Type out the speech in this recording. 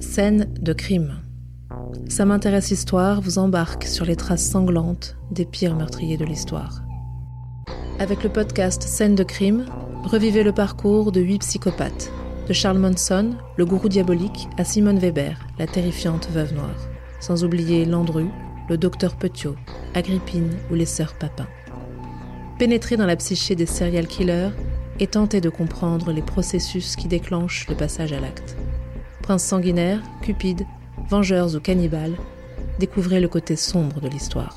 Scène de crime. Ça m'intéresse Histoire vous embarque sur les traces sanglantes des pires meurtriers de l'histoire. Avec le podcast Scène de crime, revivez le parcours de huit psychopathes, de Charles Monson, le gourou diabolique, à Simone Weber, la terrifiante veuve noire, sans oublier Landru, le docteur Petiot, Agrippine ou les sœurs Papin. Pénétrer dans la psyché des serial killers et tenter de comprendre les processus qui déclenchent le passage à l'acte. Prince sanguinaire, cupide, vengeurs ou cannibales, découvrez le côté sombre de l'histoire.